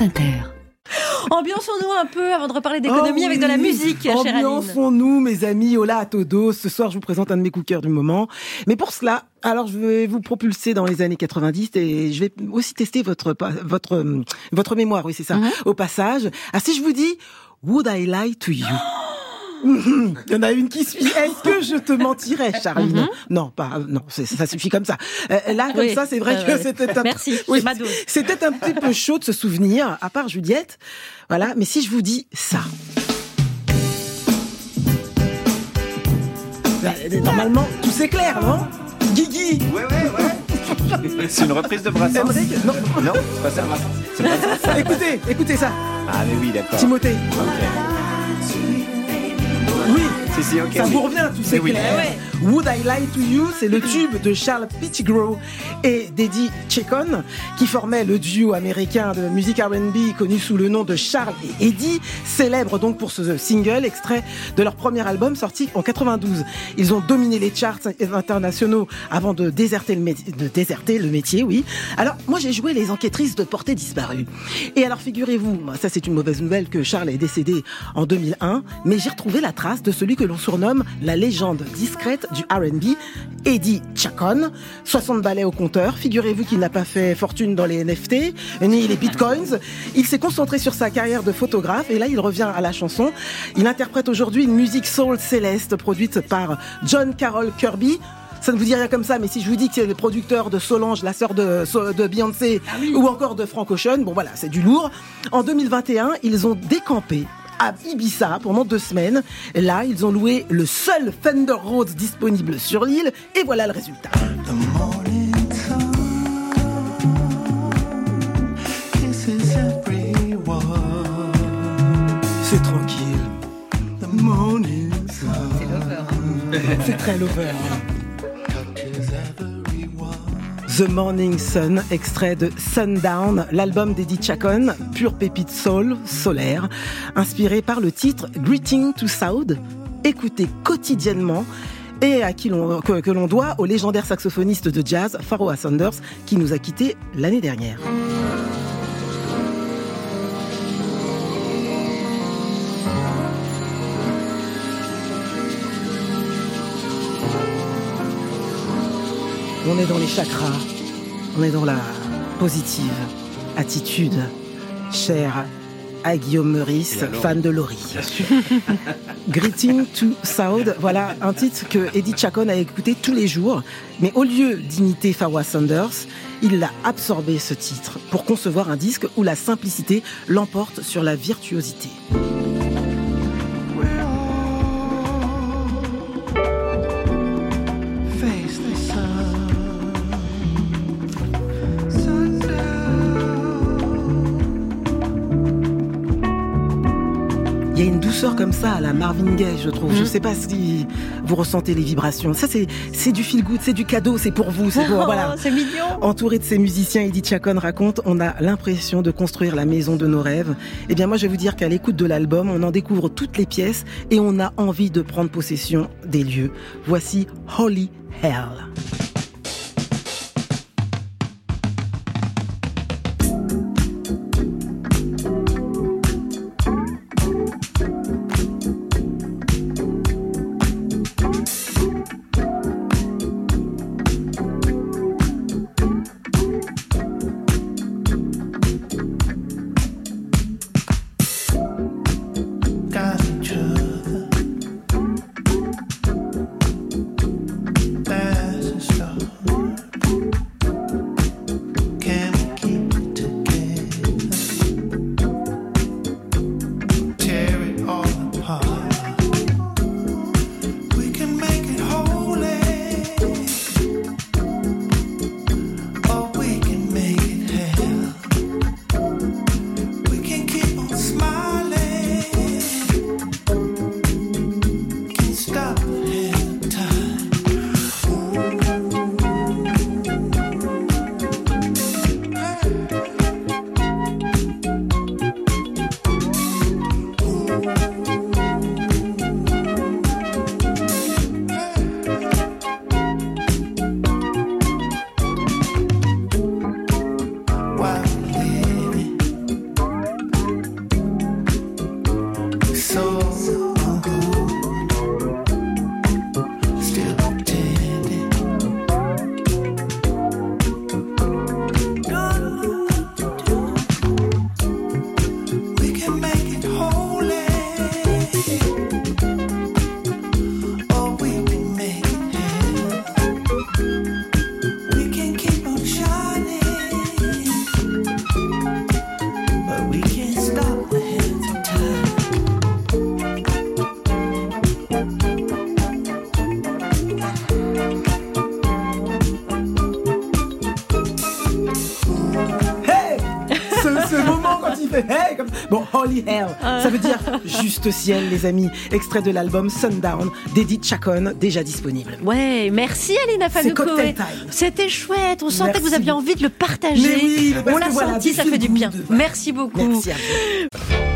France Inter. Ambiançons-nous un peu avant de reparler d'économie Oh avec de la musique, chère Aline. Ambiançons-nous, mes amis. Hola à todos. Ce soir, je vous présente un de mes coups de cœur du moment. Mais pour cela, alors je vais vous propulser dans les années 90 et je vais aussi tester votre votre votre mémoire. Oui, c'est ça. Mhm. Au passage, ah si je vous dis Would I lie to you? Mhm. Il y en a une qui suit. Est-ce que je te mentirais, Charline Non, pas. Non, ça suffit comme ça. Euh, là, comme Mhm. Oui. ça, c'est vrai Euh, que ouais. c'était un. Merci, Oui, c'est ma dose. C'était un petit peu chaud de se souvenir, à part Juliette. Voilà. Mais si je vous dis ça. Bah, Normalement, tout c'est clair, non? Guigui Ouais, ouais, ouais. C'est une reprise de Brassens Non. Non, c'est pas ça. Pas ça. Écoutez, écoutez ça. Ah, mais oui, d'accord. Timothée. Si, ok. Ça oui. vous revient, tout c'est Mais oui. clair. Would I Lie to You, c'est le tube de Charles Pettigrew et d'Eddie Chacon qui formait le duo américain de musique R&B connu sous le nom de Charles et Eddie, célèbre donc pour ce single extrait de leur premier album sorti en 92. Ils ont dominé les charts internationaux avant de déserter le, métier, de déserter le métier, oui. Alors moi j'ai joué les enquêtrices de portée disparue. Et alors figurez-vous, ça c'est une mauvaise nouvelle que Charles est décédé en 2001, mais j'ai retrouvé la trace de celui que l'on surnomme la légende discrète du R&B, Eddie Chacon, 60 ballets au compteur. Figurez-vous qu'il n'a pas fait fortune dans les NFT, ni les bitcoins. Il s'est concentré sur sa carrière de photographe et là il revient à la chanson. Il interprète aujourd'hui une musique soul céleste produite par John Carroll Kirby. Ça ne vous dit rien comme ça, mais si je vous dis que c'est le producteur de Solange, la sœur de, de Beyoncé, ou encore de Frank Ocean, bon voilà, c'est du lourd. En 2021, ils ont décampé à Ibiza pendant deux semaines. Là, ils ont loué le seul Fender Rhodes disponible sur l'île, et voilà le résultat. C'est tranquille. Sun. C'est très lover. The Morning Sun, extrait de Sundown, l'album d'Eddie Chacon, pure pépite soul, solaire, inspiré par le titre Greeting to South, écouté quotidiennement et à qui l'on, que, l'on doit au légendaire saxophoniste de jazz Pharoah Sanders qui nous a quittés l'année dernière. On est dans les chakras, on est dans la positive attitude, chère à Guillaume Meurice, fan de Laurie. Greeting to South, voilà un titre que Eddie Chacon a écouté tous les jours, mais au lieu d'imiter Pharoah Sanders, il a absorbé ce titre pour concevoir un disque où la simplicité l'emporte sur la virtuosité. Il y a une douceur comme ça à la Marvin Gaye, je trouve. Je sais pas si vous ressentez les vibrations. Ça, c'est, c'est du feel good, c'est du cadeau, c'est pour vous, c'est pour, voilà. Oh, c'est mignon. Entouré de ces musiciens, Eddie Chacon raconte, on a l'impression de construire la maison de nos rêves. Eh bien, moi, je vais vous dire qu'à l'écoute de l'album, on en découvre toutes les pièces et on a envie de prendre possession des lieux. Voici Holy Hell. Ce moment quand il fait hey, comme... Bon, Holy Hell, ça veut dire juste ciel, les amis. Extrait de l'album Sundown d'Edith Chacon, déjà disponible. Ouais, merci Alina Fanuco. C'était chouette. On sentait que vous aviez envie de le partager. Mais oui, On l'a voilà, senti, ça fait du bien. Merci beaucoup. Merci à vous.